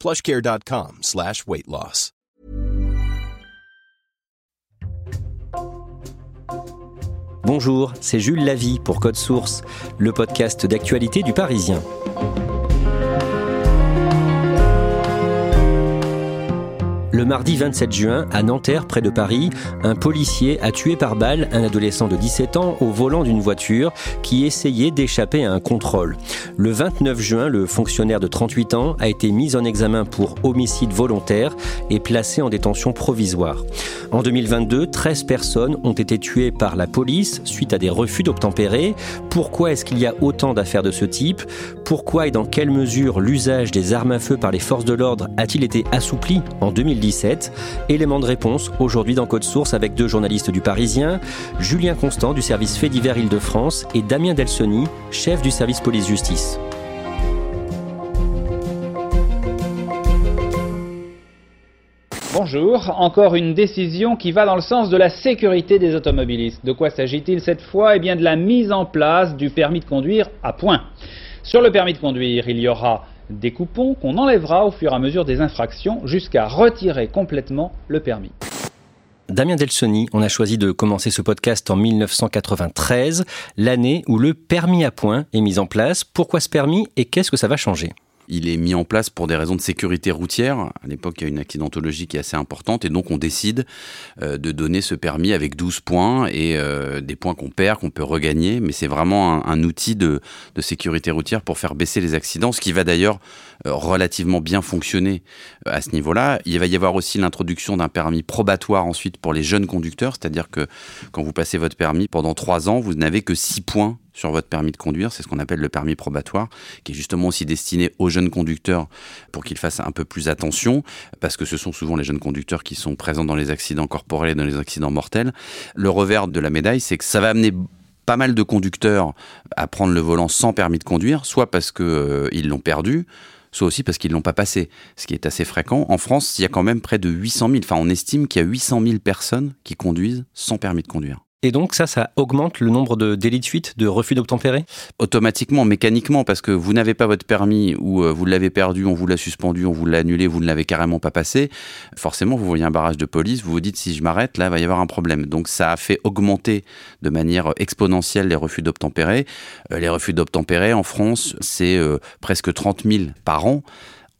plushcare.com slash weight loss. Bonjour, c'est Jules Lavie pour Code Source, le podcast d'actualité du Parisien. Le mardi 27 juin, à Nanterre, près de Paris, un policier a tué par balle un adolescent de 17 ans au volant d'une voiture qui essayait d'échapper à un contrôle. Le 29 juin, le fonctionnaire de 38 ans a été mis en examen pour homicide volontaire et placé en détention provisoire. En 2022, 13 personnes ont été tuées par la police suite à des refus d'obtempérer. Pourquoi est-ce qu'il y a autant d'affaires de ce type? Pourquoi et dans quelle mesure l'usage des armes à feu par les forces de l'ordre a-t-il été assoupli en 2017 Élément de réponse aujourd'hui dans Code Source avec deux journalistes du Parisien, Julien Constant du service Fait divers Île-de-France et Damien Delsoni, chef du service police-justice. Bonjour, encore une décision qui va dans le sens de la sécurité des automobilistes. De quoi s'agit-il cette fois? Eh bien de la mise en place du permis de conduire à point. Sur le permis de conduire, il y aura des coupons qu'on enlèvera au fur et à mesure des infractions jusqu'à retirer complètement le permis. Damien Delsoni, on a choisi de commencer ce podcast en 1993, l'année où le permis à point est mis en place. Pourquoi ce permis et qu'est-ce que ça va changer? Il est mis en place pour des raisons de sécurité routière. À l'époque, il y a une accidentologie qui est assez importante et donc on décide euh, de donner ce permis avec 12 points et euh, des points qu'on perd, qu'on peut regagner. Mais c'est vraiment un, outil de, sécurité routière pour faire baisser les accidents, ce qui va d'ailleurs euh, relativement bien fonctionner à ce niveau-là. Il va y avoir aussi l'introduction d'un permis probatoire ensuite pour les jeunes conducteurs, c'est-à-dire que quand vous passez votre permis pendant 3 ans, vous n'avez que 6 points sur votre permis de conduire. C'est ce qu'on appelle le permis probatoire, qui est justement aussi destiné aux jeunes conducteurs pour qu'ils fassent un peu plus attention, parce que ce sont souvent les jeunes conducteurs qui sont présents dans les accidents corporels et dans les accidents mortels. Le revers de la médaille, c'est que ça va amener pas mal de conducteurs à prendre le volant sans permis de conduire, soit parce qu'ils euh, l'ont perdu, soit aussi parce qu'ils ne l'ont pas passé, ce qui est assez fréquent. En France, il y a quand même près de 800 000, enfin on estime qu'il y a 800 000 personnes qui conduisent sans permis de conduire. Et donc ça, ça augmente le nombre de délits de fuite, de refus d'obtempérer? Automatiquement, mécaniquement, parce que vous n'avez pas votre permis ou euh, vous l'avez perdu, on vous l'a suspendu, on vous l'a annulé, vous ne l'avez carrément pas passé. Forcément, vous voyez un barrage de police, vous vous dites si je m'arrête, là, il va y avoir un problème. Donc ça a fait augmenter de manière exponentielle les refus d'obtempérer. Euh, les refus d'obtempérer en France, c'est euh, presque 30 000 par an.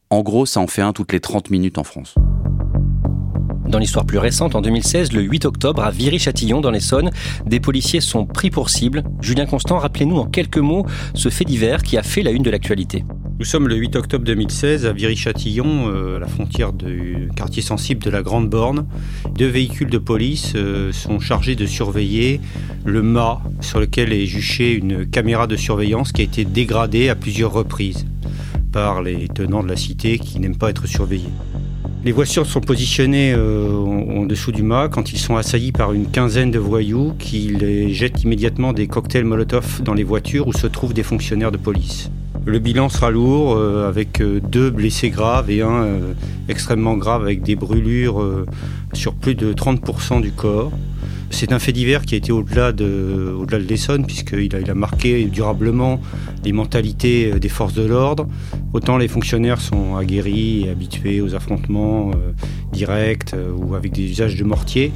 En gros, ça en fait un toutes les 30 minutes en France. Dans l'histoire plus récente, en 2016, le 8 octobre, à Viry-Châtillon, dans l'Essonne, des policiers sont pris pour cible. Julien Constant, rappelez-nous en quelques mots ce fait divers qui a fait la une de l'actualité. Nous sommes le 8 octobre 2016 à Viry-Châtillon, euh, à la frontière du quartier sensible de la Grande Borne. Deux véhicules de police euh, sont chargés de surveiller le mât sur lequel est juchée une caméra de surveillance qui a été dégradée à plusieurs reprises par les tenants de la cité qui n'aiment pas être surveillés. Les voitures sont positionnées euh, en, dessous du mât quand ils sont assaillis par une quinzaine de voyous qui les jettent immédiatement des cocktails Molotov dans les voitures où se trouvent des fonctionnaires de police. Le bilan sera lourd euh, avec euh, deux blessés graves et un extrêmement grave avec des brûlures sur plus de 30% du corps. C'est un fait divers qui a été au-delà de, de l'Essonne, puisqu'il a, il a marqué durablement les mentalités euh, des forces de l'ordre. Autant les fonctionnaires sont aguerris et habitués aux affrontements euh, direct ou avec des usages de mortier.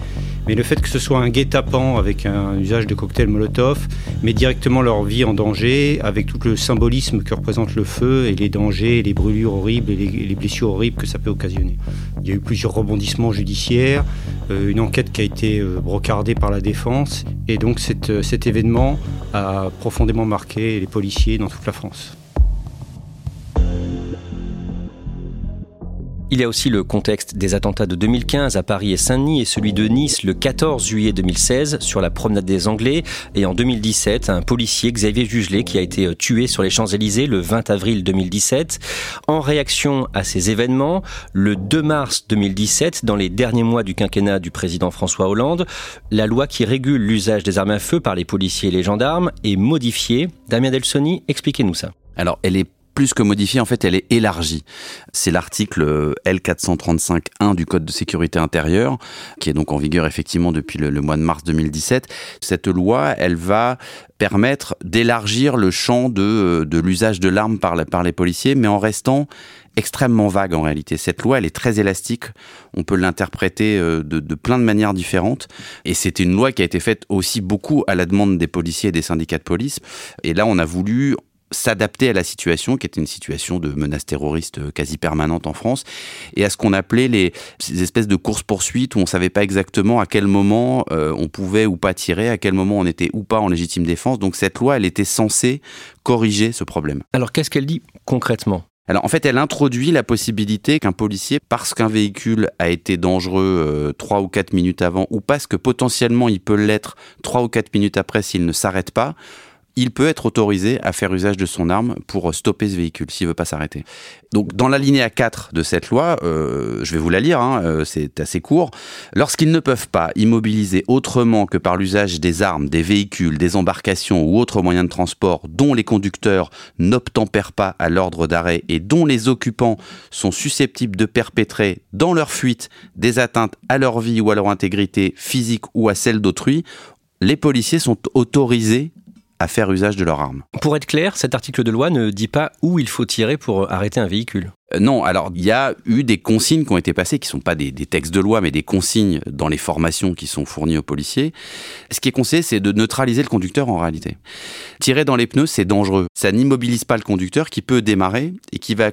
Mais le fait que ce soit un guet-apens avec un usage de cocktail Molotov met directement leur vie en danger avec tout le symbolisme que représente le feu et les dangers, les brûlures horribles et les, blessures horribles que ça peut occasionner. Il y a eu plusieurs rebondissements judiciaires, euh, une enquête qui a été euh, brocardée par la défense et donc euh, cet événement a profondément marqué les policiers dans toute la France. Il y a aussi le contexte des attentats de 2015 à Paris et Saint-Denis et celui de Nice le 14 juillet 2016 sur la promenade des Anglais et en 2017 un policier Xavier Jugelet qui a été euh, tué sur les Champs-Élysées le 20 avril 2017. En réaction à ces événements, le 2 mars 2017, dans les derniers mois du quinquennat du président François Hollande, la loi qui régule l'usage des armes à feu par les policiers et les gendarmes est modifiée. Damien Delsoni, expliquez-nous ça. Alors, elle est plus que modifiée, en fait, elle est élargie. C'est l'article L435.1 du Code de sécurité intérieure, qui est donc en vigueur effectivement depuis le, mois de mars 2017. Cette loi, elle va permettre d'élargir le champ de, l'usage de l'arme par, par les policiers, mais en restant extrêmement vague en réalité. Cette loi, elle est très élastique. On peut l'interpréter euh, de, de, plein de manières différentes. Et c'était une loi qui a été faite aussi beaucoup à la demande des policiers et des syndicats de police. Et là, on a voulu s'adapter à la situation, qui était une situation de menace terroriste euh, quasi permanente en France, et à ce qu'on appelait les ces espèces de courses-poursuites où on savait pas exactement à quel moment euh, on pouvait ou pas tirer, à quel moment on était ou pas en légitime défense. Donc cette loi, elle était censée corriger ce problème. Alors qu'est-ce qu'elle dit concrètement? Alors en fait, elle introduit la possibilité qu'un policier, parce qu'un véhicule a été dangereux euh, trois ou quatre minutes avant, ou parce que potentiellement il peut l'être trois ou quatre minutes après s'il ne s'arrête pas, il peut être autorisé à faire usage de son arme pour stopper ce véhicule s'il veut pas s'arrêter. Donc dans la lignée 4 de cette loi, euh, je vais vous la lire, hein, euh, c'est assez court, lorsqu'ils ne peuvent pas immobiliser autrement que par l'usage des armes, des véhicules, des embarcations ou autres moyens de transport dont les conducteurs n'obtempèrent pas à l'ordre d'arrêt et dont les occupants sont susceptibles de perpétrer dans leur fuite des atteintes à leur vie ou à leur intégrité physique ou à celle d'autrui, les policiers sont autorisés à faire usage de leurs armes. Pour être clair, cet article de loi ne dit pas où il faut tirer pour arrêter un véhicule. Euh, non, alors il y a eu des consignes qui ont été passées, qui ne sont pas des, textes de loi, mais des consignes dans les formations qui sont fournies aux policiers. Ce qui est conseillé, c'est de neutraliser le conducteur en réalité. Tirer dans les pneus, c'est dangereux. Ça n'immobilise pas le conducteur qui peut démarrer et qui va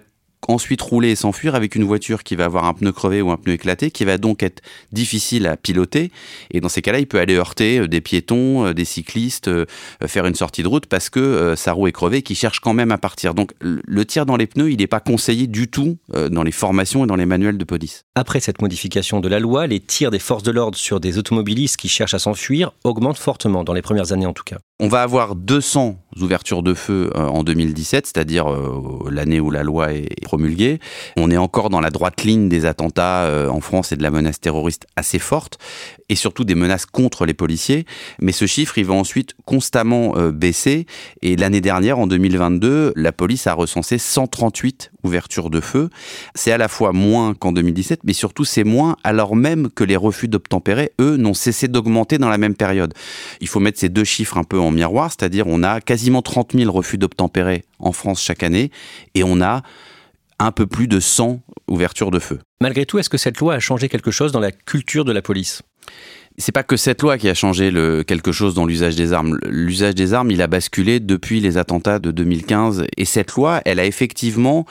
ensuite rouler et s'enfuir avec une voiture qui va avoir un pneu crevé ou un pneu éclaté, qui va donc être difficile à piloter. Et dans ces cas-là, il peut aller heurter euh, des piétons, euh, des cyclistes, euh, faire une sortie de route parce que sa roue est crevée, qui cherche quand même à partir. Donc le tir dans les pneus, il n'est pas conseillé du tout dans les formations et dans les manuels de police. Après cette modification de la loi, les tirs des forces de l'ordre sur des automobilistes qui cherchent à s'enfuir augmentent fortement, dans les premières années en tout cas. On va avoir 200 ouvertures de feu euh, en 2017, c'est-à-dire euh, l'année où la loi est promulguée. On est encore dans la droite ligne des attentats euh, en France et de la menace terroriste assez forte, et surtout des menaces contre les policiers. Mais ce chiffre, il va ensuite constamment baisser. Et l'année dernière, en 2022, la police a recensé 138 ouvertures de feu. C'est à la fois moins qu'en 2017, mais surtout c'est moins alors même que les refus d'obtempérer, eux, n'ont cessé d'augmenter dans la même période. Il faut mettre ces deux chiffres un peu en miroir, c'est-à-dire on a quasiment 30 000 refus d'obtempérer en France chaque année et on a un peu plus de 100 ouvertures de feu. Malgré tout, est-ce que cette loi a changé quelque chose dans la culture de la police? C'est pas que cette loi qui a changé le, quelque chose dans l'usage des armes. L'usage des armes, il a basculé depuis les attentats de 2015. Et cette loi, elle a effectivement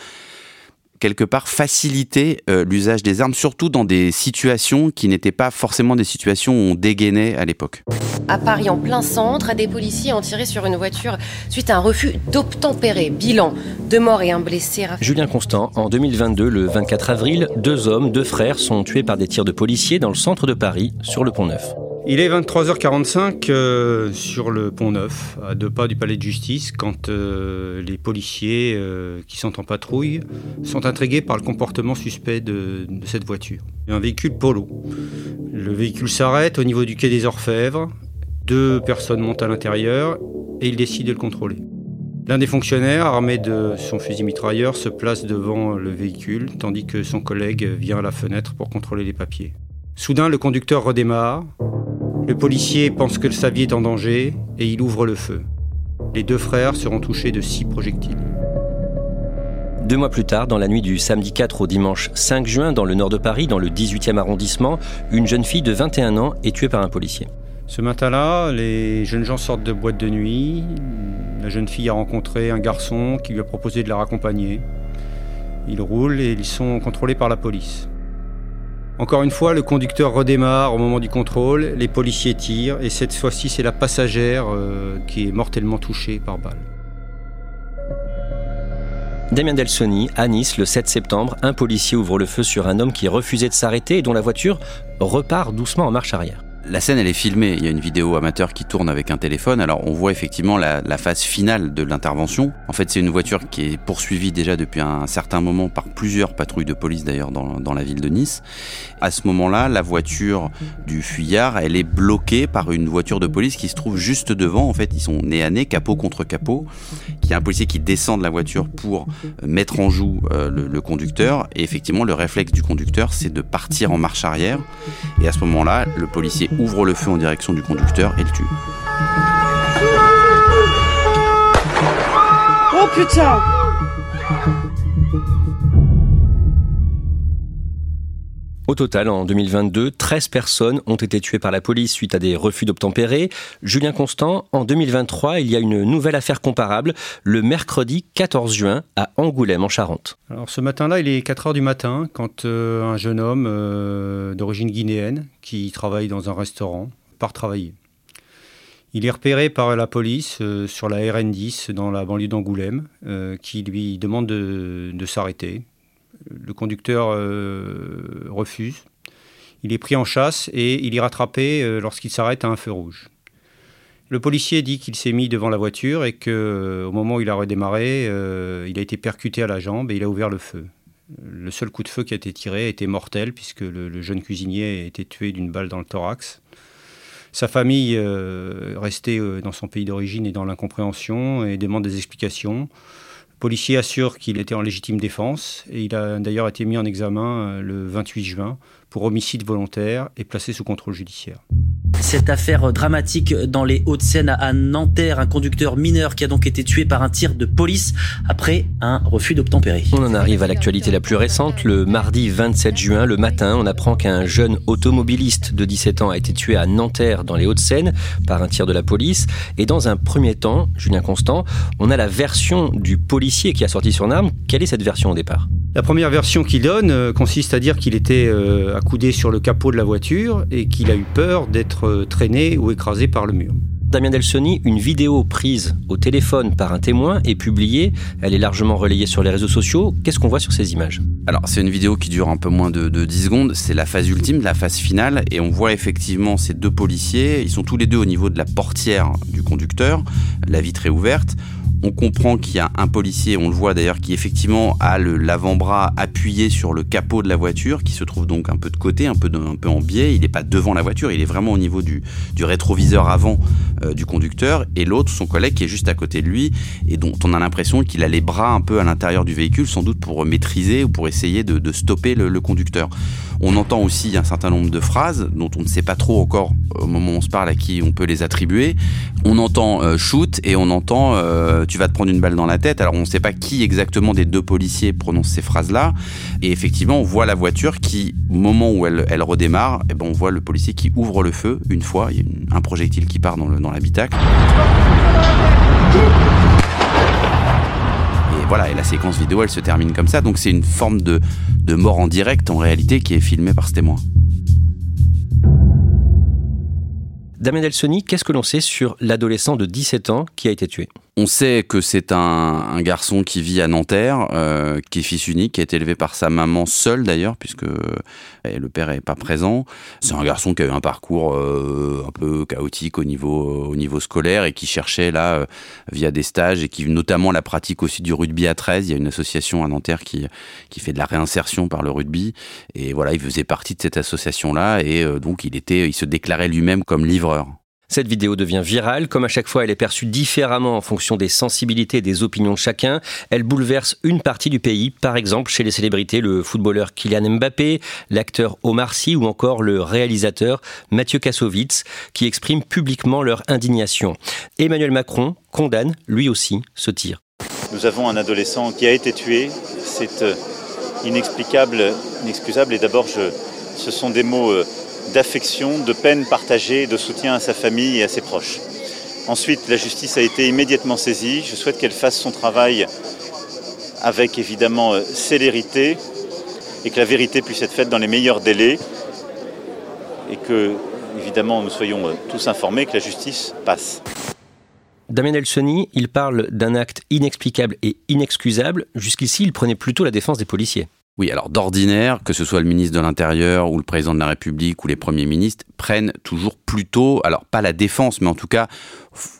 quelque part faciliter euh, l'usage des armes, surtout dans des situations qui n'étaient pas forcément des situations où on dégainait à l'époque. À Paris, en plein centre, des policiers ont tiré sur une voiture suite à un refus d'obtempérer. Bilan, deux morts et un blessé. Julien Constant, en 2022, le 24 avril, deux hommes, deux frères sont tués par des tirs de policiers dans le centre de Paris, sur le Pont Neuf. Il est 23h45 euh, sur le pont Neuf, à deux pas du palais de justice, quand euh, les policiers euh, qui sont en patrouille sont intrigués par le comportement suspect de, cette voiture. Un véhicule polo. Le véhicule s'arrête au niveau du quai des Orfèvres. Deux personnes montent à l'intérieur et ils décident de le contrôler. L'un des fonctionnaires, armé de son fusil mitrailleur, se place devant le véhicule, tandis que son collègue vient à la fenêtre pour contrôler les papiers. Soudain, le conducteur redémarre. Le policier pense que sa vie est en danger et il ouvre le feu. Les deux frères seront touchés de six projectiles. Deux mois plus tard, dans la nuit du samedi 4 au dimanche 5 juin, dans le nord de Paris, dans le 18e arrondissement, une jeune fille de 21 ans est tuée par un policier. Ce matin-là, les jeunes gens sortent de boîte de nuit. La jeune fille a rencontré un garçon qui lui a proposé de la raccompagner. Ils roulent et ils sont contrôlés par la police. Encore une fois, le conducteur redémarre au moment du contrôle, les policiers tirent et cette fois-ci c'est la passagère euh, qui est mortellement touchée par balle. Damien Delsoni, à Nice, le 7 septembre, un policier ouvre le feu sur un homme qui refusait de s'arrêter et dont la voiture repart doucement en marche arrière. La scène, elle est filmée. Il y a une vidéo amateur qui tourne avec un téléphone. Alors, on voit effectivement la, phase finale de l'intervention. En fait, c'est une voiture qui est poursuivie déjà depuis un certain moment par plusieurs patrouilles de police, d'ailleurs, dans, la ville de Nice. À ce moment-là, la voiture du fuyard, elle est bloquée par une voiture de police qui se trouve juste devant. En fait, ils sont nez à nez, capot contre capot. Il y a un policier qui descend de la voiture pour mettre en joue euh, le, le conducteur. Et effectivement, le réflexe du conducteur, c'est de partir en marche arrière. Et à ce moment-là, le policier ouvre le feu en direction du conducteur et le tue. Oh putain Au total, en 2022, 13 personnes ont été tuées par la police suite à des refus d'obtempérer. Julien Constant, en 2023, il y a une nouvelle affaire comparable, le mercredi 14 juin à Angoulême, en Charente. Alors ce matin-là, il est 4 heures du matin quand euh, un jeune homme euh, d'origine guinéenne qui travaille dans un restaurant part travailler. Il est repéré par la police euh, sur la RN10 dans la banlieue d'Angoulême qui lui demande de s'arrêter le conducteur euh, refuse. Il est pris en chasse et il est rattrapé euh, lorsqu'il s'arrête à un feu rouge. Le policier dit qu'il s'est mis devant la voiture et qu'au euh, moment où il a redémarré, il a été percuté à la jambe et il a ouvert le feu. Le seul coup de feu qui a été tiré était mortel puisque le, jeune cuisinier a été tué d'une balle dans le thorax. Sa famille, restée dans son pays d'origine, est dans l'incompréhension et demande des explications policier assure qu'il était en légitime défense et il a d'ailleurs été mis en examen euh, le 28 juin pour homicide volontaire et placé sous contrôle judiciaire. Cette affaire dramatique dans les Hauts-de-Seine à Nanterre, un conducteur mineur qui a donc été tué par un tir de police après un refus d'obtempérer. On en arrive à l'actualité la plus récente. Le mardi 27 juin, le matin, on apprend qu'un jeune automobiliste de 17 ans a été tué à Nanterre dans les Hauts-de-Seine par un tir de la police. Et dans un premier temps, Julien Constant, on a la version du policier qui a sorti son arme. Quelle est cette version au départ? La première version qu'il donne euh, consiste à dire qu'il était euh, accoudé sur le capot de la voiture et qu'il a eu peur d'être euh, traîné ou écrasé par le mur. Damien Delsoni, une vidéo prise au téléphone par un témoin est publiée. Elle est largement relayée sur les réseaux sociaux. Qu'est-ce qu'on voit sur ces images? Alors, c'est une vidéo qui dure un peu moins de, de 10 secondes. C'est la phase ultime, la phase finale. Et on voit effectivement ces deux policiers. Ils sont tous les deux au niveau de la portière du conducteur. La vitre est ouverte. On comprend qu'il y a un policier, on le voit d'ailleurs, qui effectivement a l'avant-bras appuyé sur le capot de la voiture, qui se trouve donc un peu de côté, un peu, en biais. Il n'est pas devant la voiture, il est vraiment au niveau du, rétroviseur avant euh, du conducteur. Et l'autre, son collègue, qui est juste à côté de lui, et dont on a l'impression qu'il a les bras un peu à l'intérieur du véhicule, sans doute pour maîtriser ou pour essayer de, stopper le, conducteur. On entend aussi un certain nombre de phrases dont on ne sait pas trop encore au moment où on se parle à qui on peut les attribuer. On entend euh, shoot et on entend euh, tu vas te prendre une balle dans la tête. Alors on ne sait pas qui exactement des deux policiers prononce ces phrases-là. Et effectivement, on voit la voiture qui, au moment où elle, redémarre, eh ben on voit le policier qui ouvre le feu une fois. Il y a un projectile qui part dans l'habitacle. Voilà, et la séquence vidéo, elle se termine comme ça. Donc c'est une forme de, mort en direct en réalité qui est filmée par ce témoin. Damien Delsoni, qu'est-ce que l'on sait sur l'adolescent de 17 ans qui a été tué? On sait que c'est un, garçon qui vit à Nanterre, euh, qui est fils unique, qui a été élevé par sa maman seule d'ailleurs, puisque euh, le père n'est pas présent. C'est un garçon qui a eu un parcours euh, un peu chaotique au niveau, au niveau scolaire et qui cherchait là, via des stages, et qui notamment la pratique aussi du rugby à 13. Il y a une association à Nanterre qui, qui fait de la réinsertion par le rugby. Et voilà, il faisait partie de cette association-là, et donc il, était, il se déclarait lui-même comme livreur. Cette vidéo devient virale. Comme à chaque fois, elle est perçue différemment en fonction des sensibilités et des opinions de chacun. Elle bouleverse une partie du pays. Par exemple, chez les célébrités, le footballeur Kylian Mbappé, l'acteur Omar Sy ou encore le réalisateur Mathieu Kassovitz qui expriment publiquement leur indignation. Emmanuel Macron condamne lui aussi ce tir. Nous avons un adolescent qui a été tué. C'est euh, inexplicable, inexcusable. Et d'abord, ce sont des mots euh, d'affection, de peine partagée, de soutien à sa famille et à ses proches. Ensuite, la justice a été immédiatement saisie. Je souhaite qu'elle fasse son travail avec évidemment euh, célérité et que la vérité puisse être faite dans les meilleurs délais et que évidemment nous soyons tous informés que la justice passe. Damien Elsoni, il parle d'un acte inexplicable et inexcusable. Jusqu'ici, il prenait plutôt la défense des policiers. Oui, alors d'ordinaire, que ce soit le ministre de l'Intérieur ou le président de la République ou les premiers ministres, prennent toujours plutôt, alors pas la défense, mais en tout cas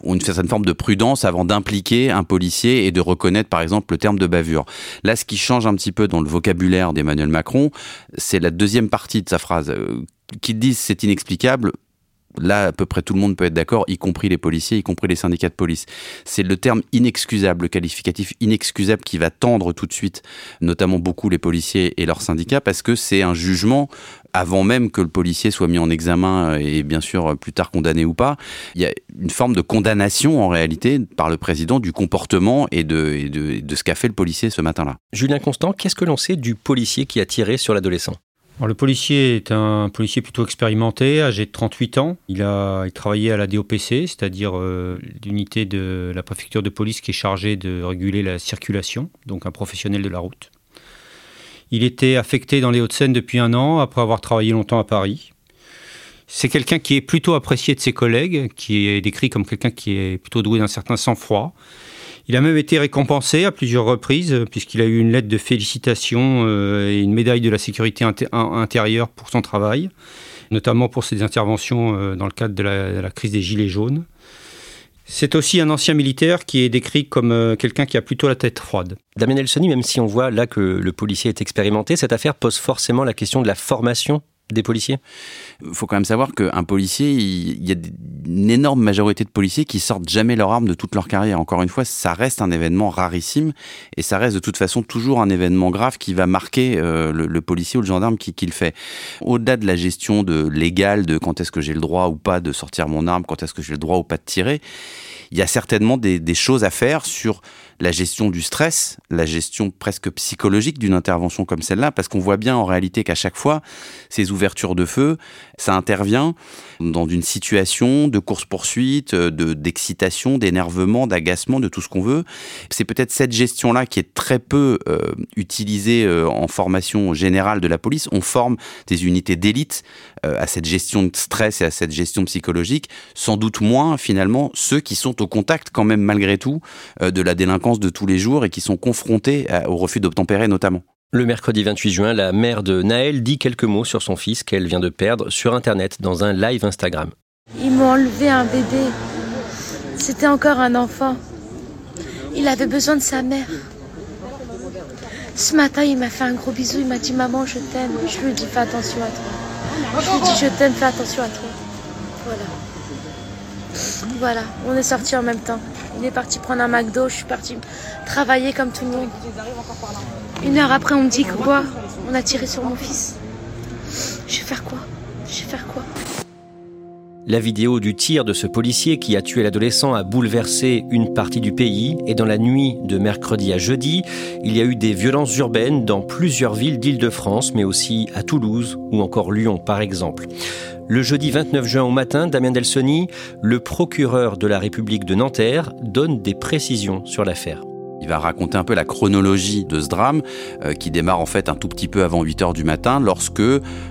une certaine forme de prudence avant d'impliquer un policier et de reconnaître par exemple le terme de bavure. Là, ce qui change un petit peu dans le vocabulaire d'Emmanuel Macron, c'est la deuxième partie de sa phrase. Euh, Qu'ils disent c'est inexplicable, là, à peu près tout le monde peut être d'accord, y compris les policiers, y compris les syndicats de police. C'est le terme inexcusable, le qualificatif inexcusable qui va tendre tout de suite, notamment beaucoup les policiers et leurs syndicats, parce que c'est un jugement avant même que le policier soit mis en examen et bien sûr plus tard condamné ou pas, il y a une forme de condamnation en réalité par le président du comportement et de, de, de ce qu'a fait le policier ce matin-là. Julien Constant, qu'est-ce que l'on sait du policier qui a tiré sur l'adolescent? Le policier est un policier plutôt expérimenté, âgé de 38 ans. Il a travaillé à la DOPC, c'est-à-dire euh, l'unité de la préfecture de police qui est chargée de réguler la circulation, donc un professionnel de la route. Il était affecté dans les Hauts-de-Seine depuis un an, après avoir travaillé longtemps à Paris. C'est quelqu'un qui est plutôt apprécié de ses collègues, qui est décrit comme quelqu'un qui est plutôt doué d'un certain sang-froid, il a même été récompensé à plusieurs reprises, euh, puisqu'il a eu une lettre de félicitations euh, et une médaille de la sécurité intérieure pour son travail, notamment pour ses interventions euh, dans le cadre de la, crise des Gilets jaunes. C'est aussi un ancien militaire qui est décrit comme quelqu'un qui a plutôt la tête froide. Damien Elsoni, même si on voit là que le policier est expérimenté, cette affaire pose forcément la question de la formation des policiers Il faut quand même savoir qu'un policier, il y a une énorme majorité de policiers qui sortent jamais leur arme de toute leur carrière. Encore une fois, ça reste un événement rarissime et ça reste de toute façon toujours un événement grave qui va marquer euh, le, policier ou le gendarme qui, le fait. Au-delà de la gestion de légale de quand est-ce que j'ai le droit ou pas de sortir mon arme, quand est-ce que j'ai le droit ou pas de tirer, il y a certainement des, des choses à faire sur la gestion du stress, la gestion presque psychologique d'une intervention comme celle-là, parce qu'on voit bien en réalité qu'à chaque fois, ces ouvertures de feu, ça intervient dans une situation de course-poursuite, de, d'excitation, d'énervement, d'agacement, de tout ce qu'on veut. C'est peut-être cette gestion-là qui est très peu euh, utilisée euh, en formation générale de la police. On forme des unités d'élite euh, à cette gestion de stress et à cette gestion psychologique, sans doute moins finalement ceux qui sont au contact quand même malgré tout de la délinquance de tous les jours et qui sont confrontés au refus d'obtempérer notamment. Le mercredi 28 juin, la mère de Naël dit quelques mots sur son fils qu'elle vient de perdre sur Internet dans un live Instagram. Ils m'ont enlevé un bébé. C'était encore un enfant. Il avait besoin de sa mère. Ce matin, il m'a fait un gros bisou. Il m'a dit Maman, je t'aime. Je lui ai dit Fais attention à toi. Je lui ai dit Je t'aime, fais attention à toi. Voilà. Voilà, on est sortis en même temps. Il est parti prendre un McDo, je suis partie travailler comme tout le monde. Une heure après, on me dit que quoi On a tiré sur mon fils. Je vais faire quoi Je vais faire quoi la vidéo du tir de ce policier qui a tué l'adolescent a bouleversé une partie du pays et dans la nuit de mercredi à jeudi, il y a eu des violences urbaines dans plusieurs villes d'Île-de-France, mais aussi à Toulouse ou encore Lyon par exemple. Le jeudi 29 juin au matin, Damien Delsoni, le procureur de la République de Nanterre, donne des précisions sur l'affaire. Il va raconter un peu la chronologie de ce drame euh, qui démarre en fait un tout petit peu avant 8 heures du matin lorsque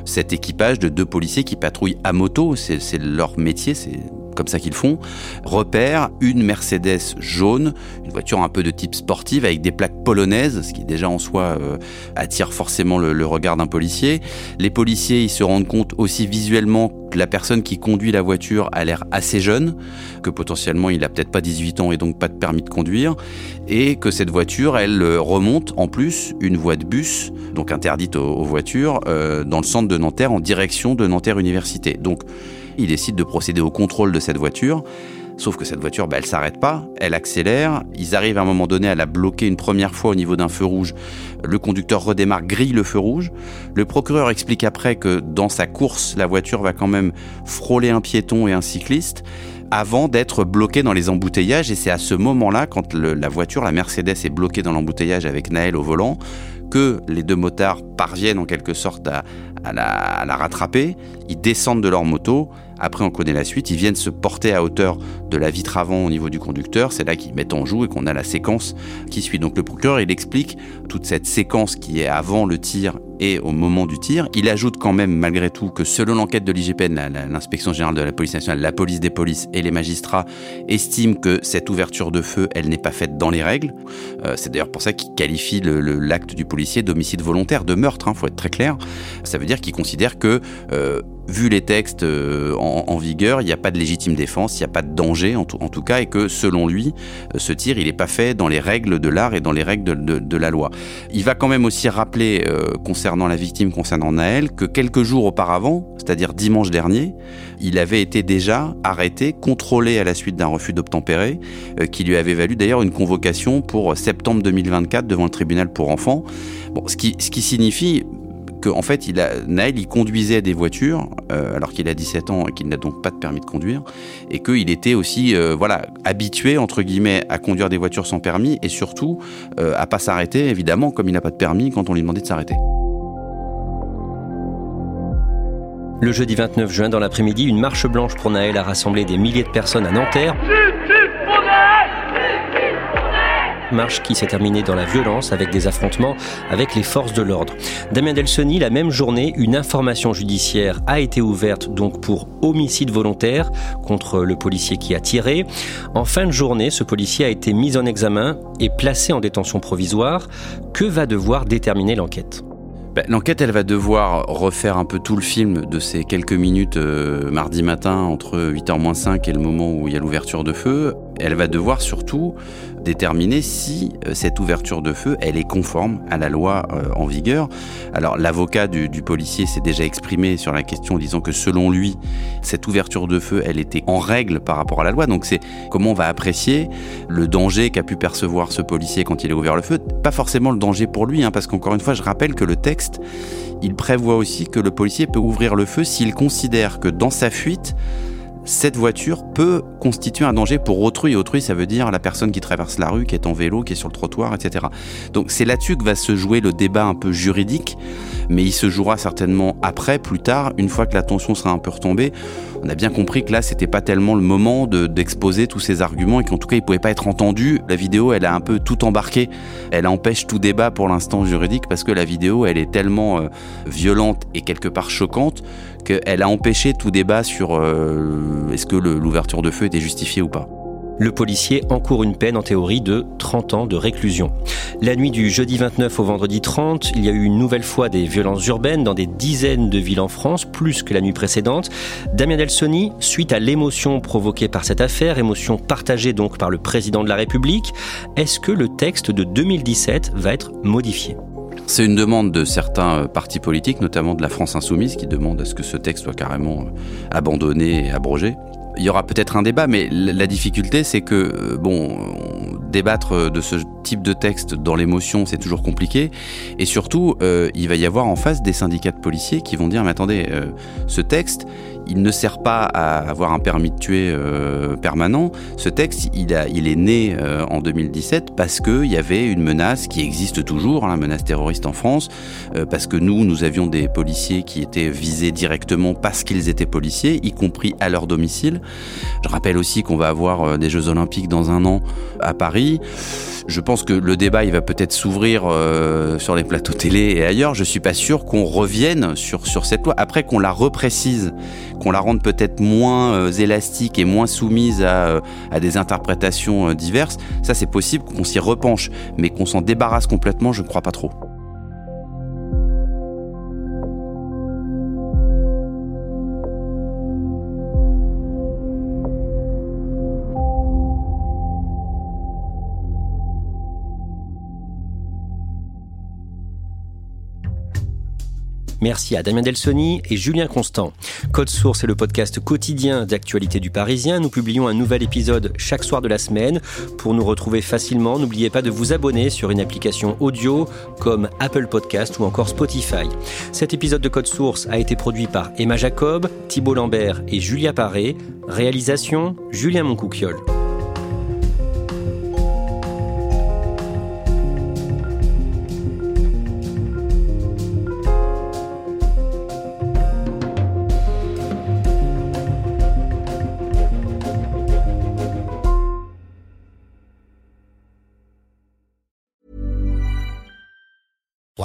cet équipage de deux policiers qui patrouillent à moto, c'est leur métier, c'est comme ça qu'ils font, repère une Mercedes jaune, une voiture un peu de type sportive avec des plaques polonaises, ce qui déjà en soi euh, attire forcément le, regard d'un policier. Les policiers, ils se rendent compte aussi visuellement que la personne qui conduit la voiture a l'air assez jeune, que potentiellement il a peut-être pas 18 ans et donc pas de permis de conduire, et que cette voiture, elle euh, remonte en plus une voie de bus, donc interdite aux, voitures, euh, dans le centre de Nanterre en direction de Nanterre Université. Donc il décide de procéder au contrôle de cette voiture. Sauf que cette voiture, bah, elle s'arrête pas, elle accélère. Ils arrivent à un moment donné à la bloquer une première fois au niveau d'un feu rouge. Le conducteur redémarre, grille le feu rouge. Le procureur explique après que dans sa course, la voiture va quand même frôler un piéton et un cycliste. avant d'être bloqué dans les embouteillages. Et c'est à ce moment-là, quand la voiture, la Mercedes, est bloquée dans l'embouteillage avec Naël au volant, que les deux motards parviennent en quelque sorte à, la, à la rattraper. Ils descendent de leur moto après, on connaît la suite. Ils viennent se porter à hauteur de la vitre avant au niveau du conducteur. C'est là qu'ils mettent en joue et qu'on a la séquence qui suit. Donc le procureur, il explique toute cette séquence qui est avant le tir et au moment du tir. Il ajoute quand même, malgré tout, que selon l'enquête de l'IGPN, l'inspection générale de la police nationale, la police des polices et les magistrats estiment que cette ouverture de feu, elle n'est pas faite dans les règles. Euh, c'est d'ailleurs pour ça qu'ils qualifient l'acte du policier d'homicide volontaire, de meurtre, il hein, faut être très clair. Ça veut dire qu'ils considèrent que euh, vu les textes euh, en, vigueur, il n'y a pas de légitime défense, il n'y a pas de danger en tout, cas, et que selon lui, euh, ce tir, il n'est pas fait dans les règles de l'art et dans les règles de, la loi. Il va quand même aussi rappeler, euh, concernant la victime, concernant Naël, que quelques jours auparavant, c'est-à-dire dimanche dernier, il avait été déjà arrêté, contrôlé à la suite d'un refus d'obtempérer, qui lui avait valu d'ailleurs une convocation pour septembre 2024 devant le tribunal pour enfants. Bon, ce qui, ce qui signifie, en fait, il Naël, il conduisait des voitures euh, alors qu'il a 17 ans et qu'il n'a donc pas de permis de conduire, et qu'il était aussi, euh, voilà, habitué entre guillemets à conduire des voitures sans permis et surtout euh, à pas s'arrêter, évidemment, comme il n'a pas de permis quand on lui demandait de s'arrêter. Le jeudi 29 juin, dans l'après-midi, une marche blanche pour Naël a rassemblé des milliers de personnes à Nanterre. Marche qui s'est terminée dans la violence avec des affrontements avec les forces de l'ordre. Damien Delsoni, la même journée, une information judiciaire a été ouverte donc pour homicide volontaire contre le policier qui a tiré. En fin de journée, ce policier a été mis en examen et placé en détention provisoire. Que va devoir déterminer l'enquête? Ben, L'enquête, elle va devoir refaire un peu tout le film de ces quelques minutes euh, mardi matin entre 8h-5 et le moment où il y a l'ouverture de feu. Elle va devoir surtout déterminer si euh, cette ouverture de feu, elle est conforme à la loi euh, en vigueur. Alors l'avocat du, policier s'est déjà exprimé sur la question disant que selon lui, cette ouverture de feu, elle était en règle par rapport à la loi. Donc c'est comment on va apprécier le danger qu'a pu percevoir ce policier quand il a ouvert le feu. Pas forcément le danger pour lui, hein, parce qu'encore une fois, je rappelle que le texte, il prévoit aussi que le policier peut ouvrir le feu s'il considère que dans sa fuite, cette voiture peut constituer un danger pour autrui. Autrui, ça veut dire la personne qui traverse la rue, qui est en vélo, qui est sur le trottoir, etc. Donc c'est là-dessus que va se jouer le débat un peu juridique, mais il se jouera certainement après, plus tard, une fois que la tension sera un peu retombée. On a bien compris que là, c'était pas tellement le moment d'exposer tous ces arguments et qu'en tout cas, ils pouvaient pas être entendus. La vidéo, elle a un peu tout embarqué. Elle empêche tout débat pour l'instant juridique parce que la vidéo, elle est tellement euh, violente et quelque part choquante qu'elle a empêché tout débat sur euh, est-ce que l'ouverture de feu était justifiée ou pas. Le policier encourt une peine en théorie de 30 ans de réclusion. La nuit du jeudi 29 au vendredi 30, il y a eu une nouvelle fois des violences urbaines dans des dizaines de villes en France, plus que la nuit précédente. Damien Delsoni, suite à l'émotion provoquée par cette affaire, émotion partagée donc par le président de la République, est-ce que le texte de 2017 va être modifié? C'est une demande de certains euh, partis politiques, notamment de la France insoumise, qui demande à ce que ce texte soit carrément euh, abandonné et abrogé. Il y aura peut-être un débat, mais la difficulté, c'est que, euh, bon, débattre de ce type de texte dans l'émotion, c'est toujours compliqué. Et surtout, il va y avoir en face des syndicats de policiers qui vont dire, mais attendez, ce texte, il ne sert pas à avoir un permis de tuer euh, permanent. Ce texte, il, est né euh, en 2017 parce qu'il y avait une menace qui existe toujours, hein, la menace terroriste en France, euh, parce que nous, nous avions des policiers qui étaient visés directement parce qu'ils étaient policiers, y compris à leur domicile. Je rappelle aussi qu'on va avoir des Jeux Olympiques dans un an à Paris. Je pense que le débat, il va peut-être s'ouvrir sur les plateaux télé et ailleurs. Je suis pas sûr qu'on revienne sur cette loi. Après qu'on la reprécise, qu'on la rende peut-être moins euh, élastique et moins soumise à, euh, des interprétations euh, diverses, ça c'est possible qu'on s'y repenche, mais qu'on s'en débarrasse complètement, je ne crois pas trop. Merci à Damien Delsoni et Julien Constant. Code Source est le podcast quotidien d'actualité du Parisien. Nous publions un nouvel épisode chaque soir de la semaine. Pour nous retrouver facilement, n'oubliez pas de vous abonner sur une application audio comme Apple Podcast ou encore Spotify. Cet épisode de Code Source a été produit par Emma Jacob, Thibault Lambert et Julia Paré. Réalisation Julien Moncouquiole.